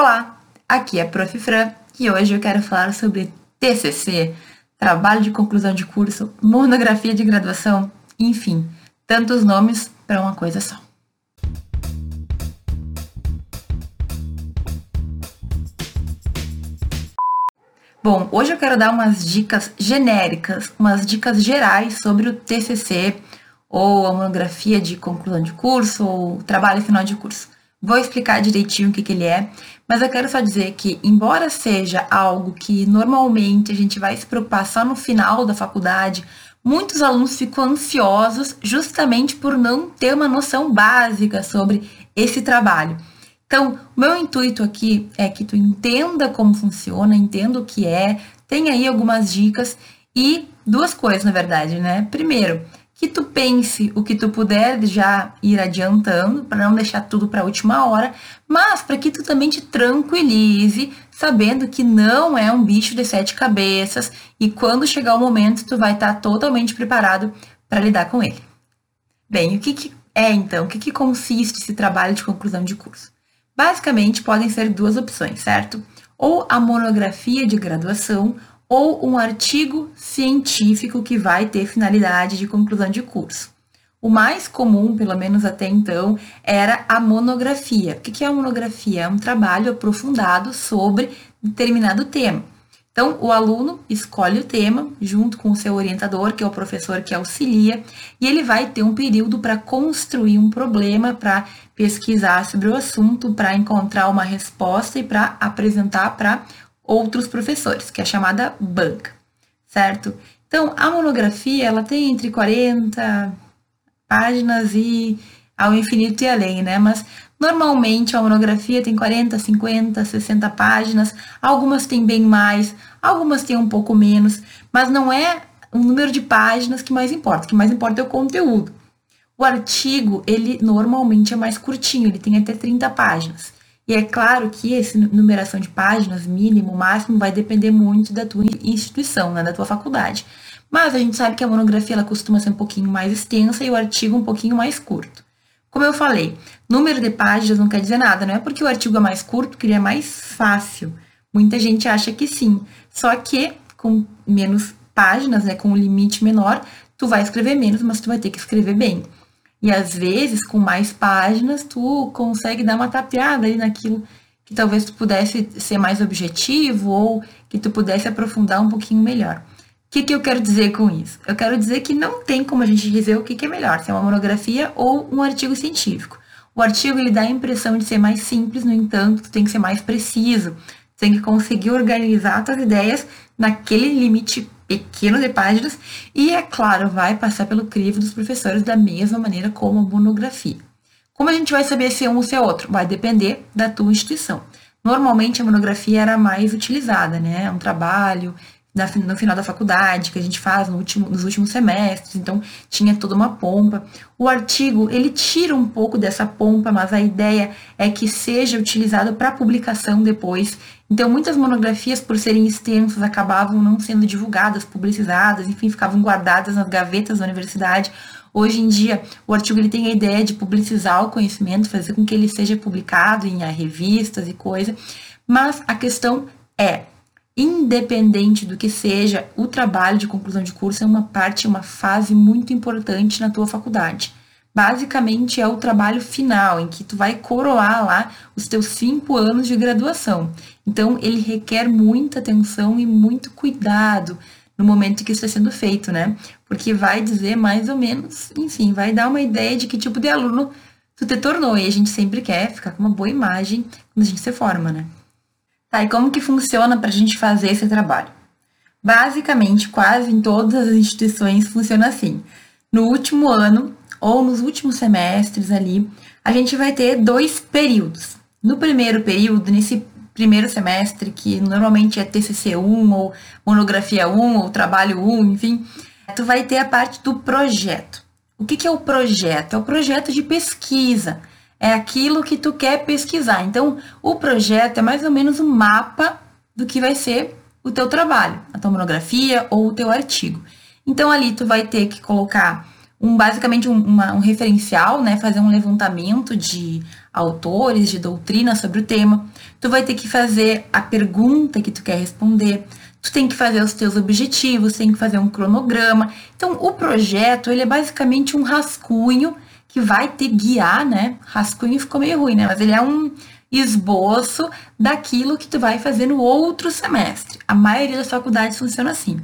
Olá, aqui é Prof. Fran e hoje eu quero falar sobre TCC, trabalho de conclusão de curso, monografia de graduação, enfim, tantos nomes para uma coisa só. Bom, hoje eu quero dar umas dicas genéricas, umas dicas gerais sobre o TCC ou a monografia de conclusão de curso ou trabalho final de curso. Vou explicar direitinho o que, que ele é, mas eu quero só dizer que, embora seja algo que normalmente a gente vai se preocupar só no final da faculdade, muitos alunos ficam ansiosos justamente por não ter uma noção básica sobre esse trabalho. Então, o meu intuito aqui é que tu entenda como funciona, entenda o que é, tenha aí algumas dicas e duas coisas, na verdade, né? Primeiro, que tu pense o que tu puder já ir adiantando, para não deixar tudo para a última hora, mas para que tu também te tranquilize, sabendo que não é um bicho de sete cabeças e quando chegar o momento tu vai estar tá totalmente preparado para lidar com ele. Bem, o que, que é então? O que, que consiste esse trabalho de conclusão de curso? Basicamente, podem ser duas opções, certo? Ou a monografia de graduação ou um artigo científico que vai ter finalidade de conclusão de curso. O mais comum, pelo menos até então, era a monografia. O que é a monografia? É um trabalho aprofundado sobre determinado tema. Então, o aluno escolhe o tema junto com o seu orientador, que é o professor que auxilia, e ele vai ter um período para construir um problema, para pesquisar sobre o assunto, para encontrar uma resposta e para apresentar para outros professores, que é chamada banca, certo? Então, a monografia, ela tem entre 40 páginas e ao infinito e além, né? Mas normalmente a monografia tem 40, 50, 60 páginas, algumas têm bem mais, algumas têm um pouco menos, mas não é o número de páginas que mais importa, o que mais importa é o conteúdo. O artigo, ele normalmente é mais curtinho, ele tem até 30 páginas. E é claro que essa numeração de páginas, mínimo, máximo, vai depender muito da tua instituição, né, da tua faculdade. Mas a gente sabe que a monografia ela costuma ser um pouquinho mais extensa e o artigo um pouquinho mais curto. Como eu falei, número de páginas não quer dizer nada, não é porque o artigo é mais curto que ele é mais fácil. Muita gente acha que sim. Só que com menos páginas, né, com um limite menor, tu vai escrever menos, mas tu vai ter que escrever bem. E às vezes, com mais páginas, tu consegue dar uma tapeada aí naquilo que talvez tu pudesse ser mais objetivo ou que tu pudesse aprofundar um pouquinho melhor. O que, que eu quero dizer com isso? Eu quero dizer que não tem como a gente dizer o que, que é melhor, se é uma monografia ou um artigo científico. O artigo ele dá a impressão de ser mais simples, no entanto, tu tem que ser mais preciso, tem que conseguir organizar tuas ideias naquele limite pequeno de páginas e, é claro, vai passar pelo crivo dos professores da mesma maneira como a monografia. Como a gente vai saber se é um ou se é outro? Vai depender da tua instituição. Normalmente a monografia era mais utilizada, né? É um trabalho no final da faculdade, que a gente faz no último, nos últimos semestres, então tinha toda uma pompa. O artigo, ele tira um pouco dessa pompa, mas a ideia é que seja utilizado para publicação depois. Então, muitas monografias, por serem extensas, acabavam não sendo divulgadas, publicizadas, enfim, ficavam guardadas nas gavetas da universidade. Hoje em dia, o artigo ele tem a ideia de publicizar o conhecimento, fazer com que ele seja publicado em revistas e coisa, mas a questão é, independente do que seja, o trabalho de conclusão de curso é uma parte, uma fase muito importante na tua faculdade. Basicamente é o trabalho final, em que tu vai coroar lá os teus cinco anos de graduação. Então, ele requer muita atenção e muito cuidado no momento que isso está sendo feito, né? Porque vai dizer mais ou menos, enfim, vai dar uma ideia de que tipo de aluno tu te tornou. E a gente sempre quer ficar com uma boa imagem quando a gente se forma, né? Tá, e como que funciona para a gente fazer esse trabalho? Basicamente, quase em todas as instituições funciona assim. No último ano ou nos últimos semestres ali, a gente vai ter dois períodos. No primeiro período, nesse primeiro semestre, que normalmente é TCC 1 ou monografia 1 ou trabalho 1, enfim, tu vai ter a parte do projeto. O que, que é o projeto? É o projeto de pesquisa é aquilo que tu quer pesquisar. Então, o projeto é mais ou menos um mapa do que vai ser o teu trabalho, a tua monografia ou o teu artigo. Então, ali tu vai ter que colocar um basicamente um, uma, um referencial, né, fazer um levantamento de autores de doutrina sobre o tema. Tu vai ter que fazer a pergunta que tu quer responder. Tu tem que fazer os teus objetivos, tem que fazer um cronograma. Então, o projeto, ele é basicamente um rascunho que vai te guiar, né? Rascunho ficou meio ruim, né? Mas ele é um esboço daquilo que tu vai fazer no outro semestre. A maioria das faculdades funciona assim.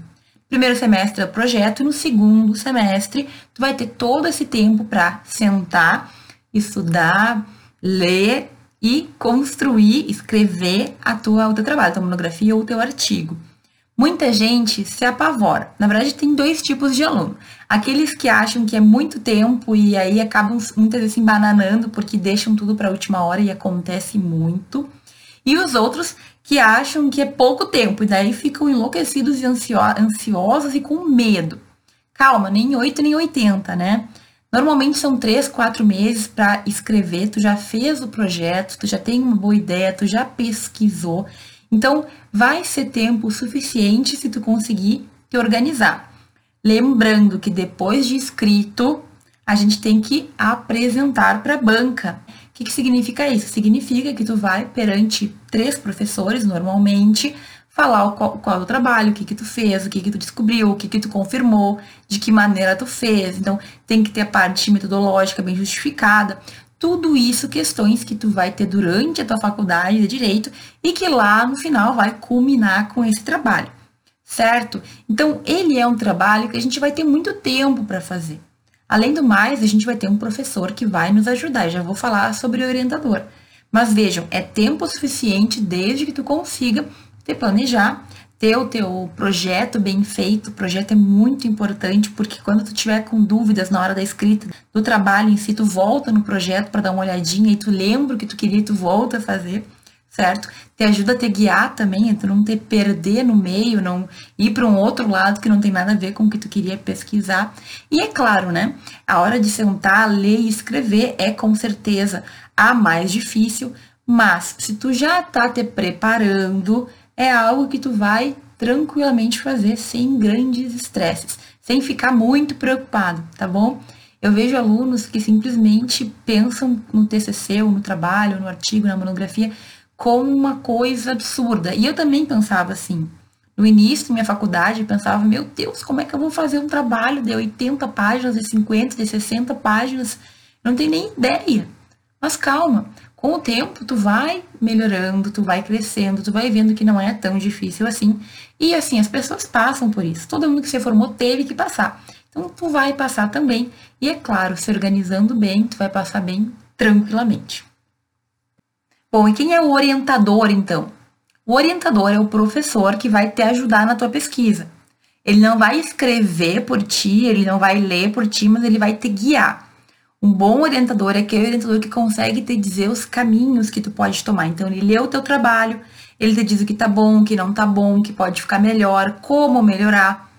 Primeiro semestre é o projeto, e no segundo semestre tu vai ter todo esse tempo para sentar, estudar, ler e construir, escrever a tua, o teu trabalho, a tua monografia ou o teu artigo. Muita gente se apavora. Na verdade, tem dois tipos de aluno. Aqueles que acham que é muito tempo e aí acabam muitas vezes se embananando porque deixam tudo para a última hora e acontece muito. E os outros que acham que é pouco tempo e daí ficam enlouquecidos e ansiosos e com medo. Calma, nem 8 nem 80, né? Normalmente são 3, 4 meses para escrever, tu já fez o projeto, tu já tem uma boa ideia, tu já pesquisou então, vai ser tempo suficiente se tu conseguir te organizar. Lembrando que depois de escrito, a gente tem que apresentar para a banca. O que, que significa isso? Significa que tu vai perante três professores, normalmente, falar qual, qual é o trabalho, o que que tu fez, o que que tu descobriu, o que que tu confirmou, de que maneira tu fez. Então, tem que ter a parte metodológica bem justificada tudo isso questões que tu vai ter durante a tua faculdade de direito e que lá no final vai culminar com esse trabalho, certo? Então, ele é um trabalho que a gente vai ter muito tempo para fazer. Além do mais, a gente vai ter um professor que vai nos ajudar. Já vou falar sobre o orientador. Mas vejam, é tempo suficiente desde que tu consiga te planejar ter o teu projeto bem feito. O projeto é muito importante porque quando tu tiver com dúvidas na hora da escrita do trabalho em si, tu volta no projeto para dar uma olhadinha e tu lembra o que tu queria e tu volta a fazer, certo? Te ajuda a te guiar também, a tu não te perder no meio, não ir para um outro lado que não tem nada a ver com o que tu queria pesquisar. E é claro, né? A hora de sentar, ler e escrever é com certeza a mais difícil, mas se tu já tá te preparando, é algo que tu vai tranquilamente fazer sem grandes estresses, sem ficar muito preocupado, tá bom? Eu vejo alunos que simplesmente pensam no TCC, ou no trabalho, no artigo, na monografia, como uma coisa absurda. E eu também pensava assim. No início minha faculdade, eu pensava, meu Deus, como é que eu vou fazer um trabalho de 80 páginas, de 50, de 60 páginas? Não tenho nem ideia. Mas calma, com o tempo, tu vai melhorando, tu vai crescendo, tu vai vendo que não é tão difícil assim. E assim, as pessoas passam por isso. Todo mundo que se formou teve que passar. Então, tu vai passar também. E é claro, se organizando bem, tu vai passar bem tranquilamente. Bom, e quem é o orientador, então? O orientador é o professor que vai te ajudar na tua pesquisa. Ele não vai escrever por ti, ele não vai ler por ti, mas ele vai te guiar. Um bom orientador é aquele orientador que consegue te dizer os caminhos que tu pode tomar. Então, ele lê o teu trabalho, ele te diz o que tá bom, o que não tá bom, o que pode ficar melhor, como melhorar,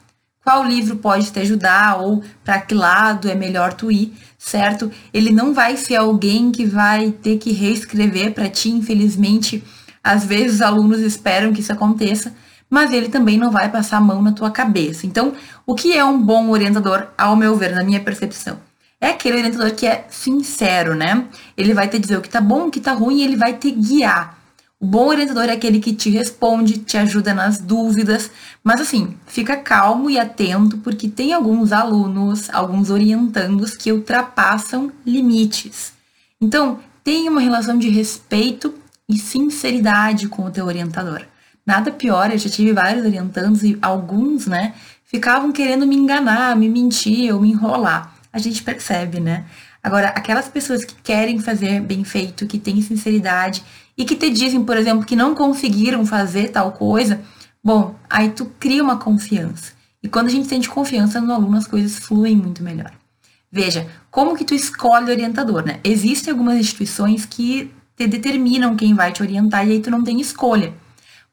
qual livro pode te ajudar ou para que lado é melhor tu ir, certo? Ele não vai ser alguém que vai ter que reescrever para ti, infelizmente. Às vezes os alunos esperam que isso aconteça, mas ele também não vai passar a mão na tua cabeça. Então, o que é um bom orientador, ao meu ver, na minha percepção? É aquele orientador que é sincero, né? Ele vai te dizer o que tá bom, o que tá ruim, e ele vai te guiar. O bom orientador é aquele que te responde, te ajuda nas dúvidas, mas assim, fica calmo e atento, porque tem alguns alunos, alguns orientandos que ultrapassam limites. Então, tenha uma relação de respeito e sinceridade com o teu orientador. Nada pior, eu já tive vários orientandos e alguns, né, ficavam querendo me enganar, me mentir ou me enrolar a gente percebe, né? Agora, aquelas pessoas que querem fazer bem feito, que têm sinceridade e que te dizem, por exemplo, que não conseguiram fazer tal coisa, bom, aí tu cria uma confiança. E quando a gente sente confiança no aluno, as coisas fluem muito melhor. Veja, como que tu escolhe o orientador, né? Existem algumas instituições que te determinam quem vai te orientar e aí tu não tem escolha.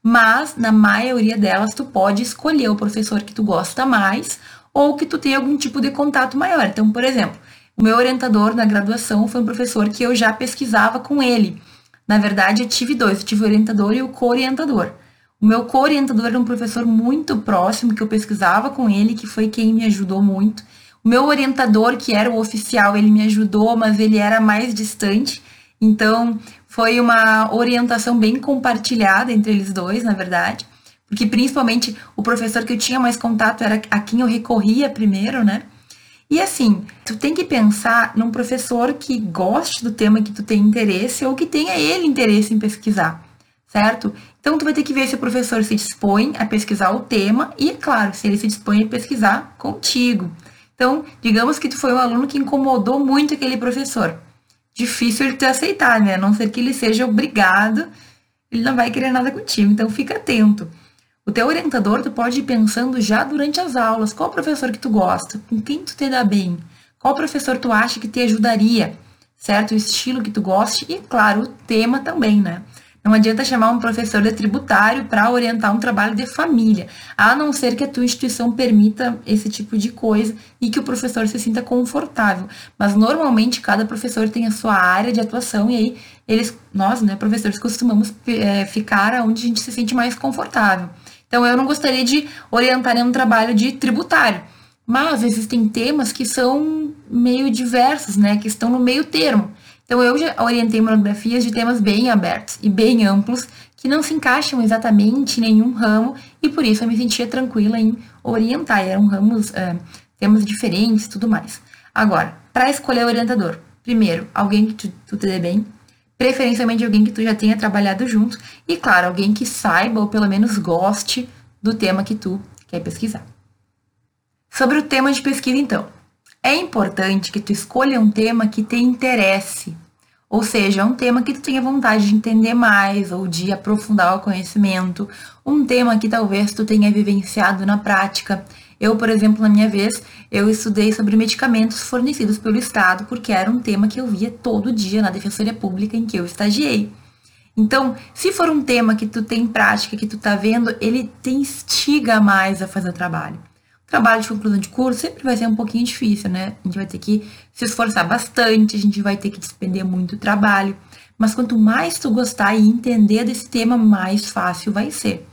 Mas, na maioria delas, tu pode escolher o professor que tu gosta mais ou que tu tenha algum tipo de contato maior. Então, por exemplo, o meu orientador na graduação foi um professor que eu já pesquisava com ele. Na verdade, eu tive dois, eu tive o orientador e o co-orientador. O meu co-orientador era um professor muito próximo, que eu pesquisava com ele, que foi quem me ajudou muito. O meu orientador, que era o oficial, ele me ajudou, mas ele era mais distante. Então, foi uma orientação bem compartilhada entre eles dois, na verdade, porque principalmente o professor que eu tinha mais contato era a quem eu recorria primeiro, né? E assim, tu tem que pensar num professor que goste do tema que tu tem interesse ou que tenha ele interesse em pesquisar, certo? Então tu vai ter que ver se o professor se dispõe a pesquisar o tema e, claro, se ele se dispõe a pesquisar contigo. Então, digamos que tu foi um aluno que incomodou muito aquele professor. Difícil ele te aceitar, né? A não ser que ele seja obrigado, ele não vai querer nada contigo. Então, fica atento. O teu orientador, tu pode ir pensando já durante as aulas, qual professor que tu gosta, com quem tu te dá bem, qual professor tu acha que te ajudaria, certo? O estilo que tu goste e, claro, o tema também, né? Não adianta chamar um professor de tributário para orientar um trabalho de família, a não ser que a tua instituição permita esse tipo de coisa e que o professor se sinta confortável. Mas normalmente cada professor tem a sua área de atuação e aí eles, nós, né, professores, costumamos é, ficar onde a gente se sente mais confortável. Então eu não gostaria de orientar em um trabalho de tributário, mas existem temas que são meio diversos, né, que estão no meio termo. Então, eu já orientei monografias de temas bem abertos e bem amplos, que não se encaixam exatamente em nenhum ramo, e por isso eu me sentia tranquila em orientar. Eram ramos, é, temas diferentes tudo mais. Agora, para escolher o orientador, primeiro, alguém que tu, tu te dê bem, preferencialmente alguém que tu já tenha trabalhado junto, e claro, alguém que saiba ou pelo menos goste do tema que tu quer pesquisar. Sobre o tema de pesquisa, então. É importante que tu escolha um tema que te interesse, ou seja, um tema que tu tenha vontade de entender mais ou de aprofundar o conhecimento, um tema que talvez tu tenha vivenciado na prática. Eu, por exemplo, na minha vez, eu estudei sobre medicamentos fornecidos pelo Estado, porque era um tema que eu via todo dia na Defensoria Pública em que eu estagiei. Então, se for um tema que tu tem prática, que tu tá vendo, ele te instiga mais a fazer o trabalho trabalho de conclusão de curso sempre vai ser um pouquinho difícil, né? A gente vai ter que se esforçar bastante, a gente vai ter que despender muito trabalho. Mas quanto mais tu gostar e entender desse tema, mais fácil vai ser.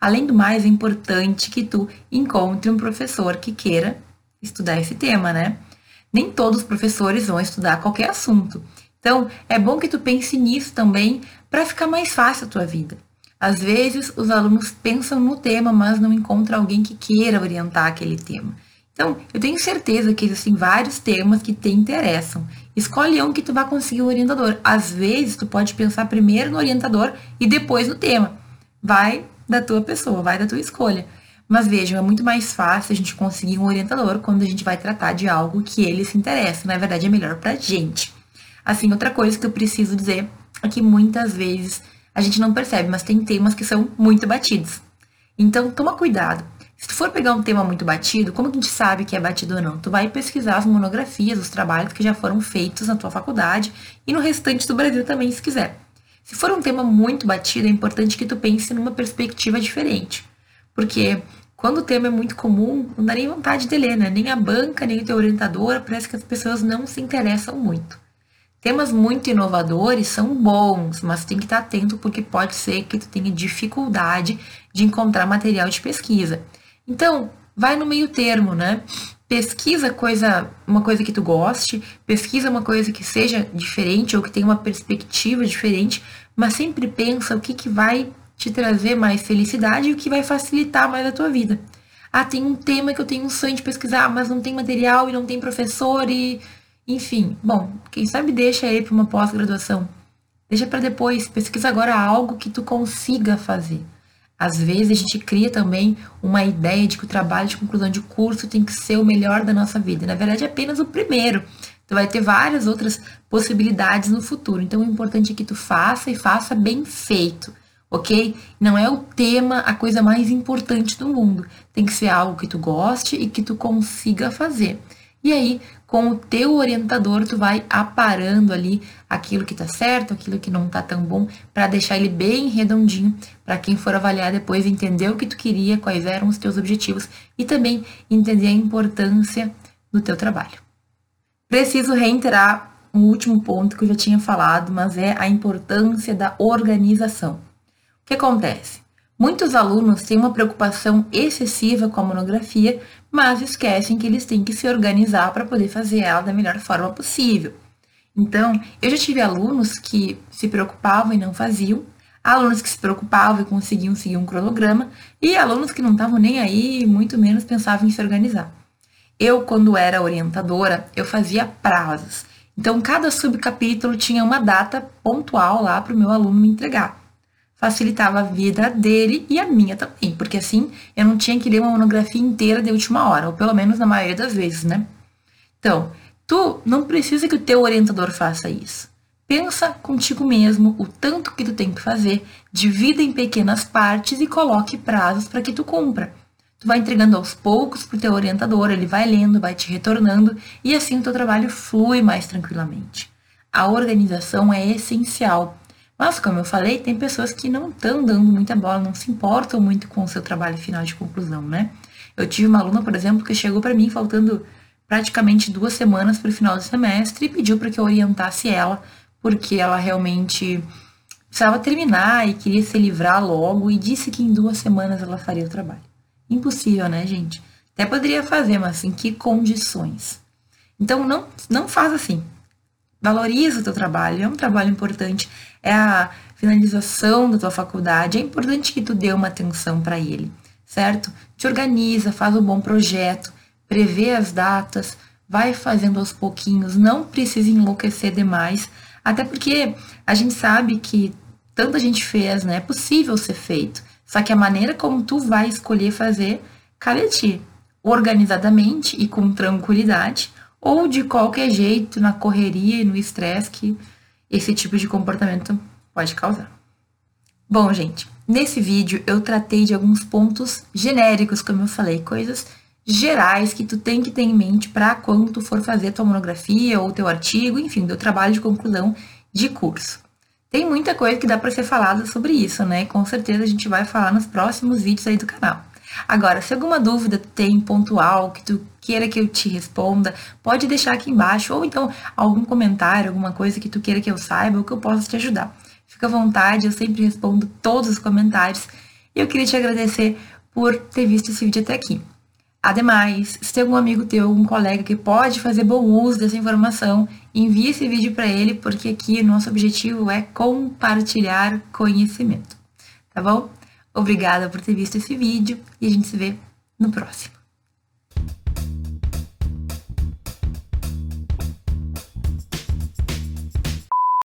Além do mais, é importante que tu encontre um professor que queira estudar esse tema, né? Nem todos os professores vão estudar qualquer assunto. Então, é bom que tu pense nisso também para ficar mais fácil a tua vida. Às vezes, os alunos pensam no tema, mas não encontram alguém que queira orientar aquele tema. Então, eu tenho certeza que existem vários temas que te interessam. Escolhe um que tu vai conseguir um orientador. Às vezes, tu pode pensar primeiro no orientador e depois no tema. Vai da tua pessoa, vai da tua escolha. Mas vejam, é muito mais fácil a gente conseguir um orientador quando a gente vai tratar de algo que ele se interessa. Na verdade, é melhor pra gente. Assim, outra coisa que eu preciso dizer é que muitas vezes a gente não percebe, mas tem temas que são muito batidos. Então, toma cuidado. Se tu for pegar um tema muito batido, como que a gente sabe que é batido ou não? Tu vai pesquisar as monografias, os trabalhos que já foram feitos na tua faculdade e no restante do Brasil também, se quiser. Se for um tema muito batido, é importante que tu pense numa perspectiva diferente. Porque quando o tema é muito comum, não dá nem vontade de ler, né? Nem a banca, nem o teu orientador, parece que as pessoas não se interessam muito. Temas muito inovadores são bons, mas tem que estar atento porque pode ser que tu tenha dificuldade de encontrar material de pesquisa. Então, vai no meio termo, né? Pesquisa coisa, uma coisa que tu goste, pesquisa uma coisa que seja diferente ou que tenha uma perspectiva diferente, mas sempre pensa o que, que vai te trazer mais felicidade e o que vai facilitar mais a tua vida. Ah, tem um tema que eu tenho um sonho de pesquisar, mas não tem material e não tem professor e enfim, bom, quem sabe deixa aí para uma pós-graduação. Deixa para depois, pesquisa agora algo que tu consiga fazer. Às vezes a gente cria também uma ideia de que o trabalho de conclusão de curso tem que ser o melhor da nossa vida. Na verdade, é apenas o primeiro. Tu vai ter várias outras possibilidades no futuro. Então, o importante é que tu faça e faça bem feito, ok? Não é o tema a coisa mais importante do mundo. Tem que ser algo que tu goste e que tu consiga fazer. E aí, com o teu orientador, tu vai aparando ali aquilo que tá certo, aquilo que não tá tão bom, para deixar ele bem redondinho, para quem for avaliar depois entender o que tu queria, quais eram os teus objetivos e também entender a importância do teu trabalho. Preciso reiterar um último ponto que eu já tinha falado, mas é a importância da organização. O que acontece? Muitos alunos têm uma preocupação excessiva com a monografia, mas esquecem que eles têm que se organizar para poder fazer ela da melhor forma possível. Então, eu já tive alunos que se preocupavam e não faziam, alunos que se preocupavam e conseguiam seguir um cronograma, e alunos que não estavam nem aí, muito menos pensavam em se organizar. Eu, quando era orientadora, eu fazia prazos. Então, cada subcapítulo tinha uma data pontual lá para o meu aluno me entregar. Facilitava a vida dele e a minha também, porque assim eu não tinha que ler uma monografia inteira de última hora, ou pelo menos na maioria das vezes, né? Então, tu não precisa que o teu orientador faça isso. Pensa contigo mesmo o tanto que tu tem que fazer, divida em pequenas partes e coloque prazos para que tu cumpra. Tu vai entregando aos poucos para o teu orientador, ele vai lendo, vai te retornando e assim o teu trabalho flui mais tranquilamente. A organização é essencial. Mas, como eu falei, tem pessoas que não estão dando muita bola, não se importam muito com o seu trabalho final de conclusão, né? Eu tive uma aluna, por exemplo, que chegou para mim faltando praticamente duas semanas para o final do semestre e pediu para que eu orientasse ela porque ela realmente precisava terminar e queria se livrar logo e disse que em duas semanas ela faria o trabalho. Impossível, né, gente? Até poderia fazer, mas em que condições? Então, não, não faz assim. Valoriza o teu trabalho, é um trabalho importante, é a finalização da tua faculdade, é importante que tu dê uma atenção para ele, certo? Te organiza, faz um bom projeto, prevê as datas, vai fazendo aos pouquinhos, não precisa enlouquecer demais, até porque a gente sabe que tanta gente fez, né? É possível ser feito. Só que a maneira como tu vai escolher fazer cabe a ti. Organizadamente e com tranquilidade, ou de qualquer jeito, na correria e no estresse que esse tipo de comportamento pode causar. Bom, gente, nesse vídeo eu tratei de alguns pontos genéricos, como eu falei, coisas gerais que tu tem que ter em mente para quando tu for fazer tua monografia ou teu artigo, enfim, teu trabalho de conclusão de curso. Tem muita coisa que dá para ser falada sobre isso, né? Com certeza a gente vai falar nos próximos vídeos aí do canal. Agora, se alguma dúvida tem pontual, que tu queira que eu te responda, pode deixar aqui embaixo, ou então algum comentário, alguma coisa que tu queira que eu saiba, ou que eu possa te ajudar. Fica à vontade, eu sempre respondo todos os comentários. E eu queria te agradecer por ter visto esse vídeo até aqui. Ademais, se tem algum amigo teu, algum colega que pode fazer bom uso dessa informação, envie esse vídeo para ele, porque aqui o nosso objetivo é compartilhar conhecimento. Tá bom? Obrigada por ter visto esse vídeo e a gente se vê no próximo.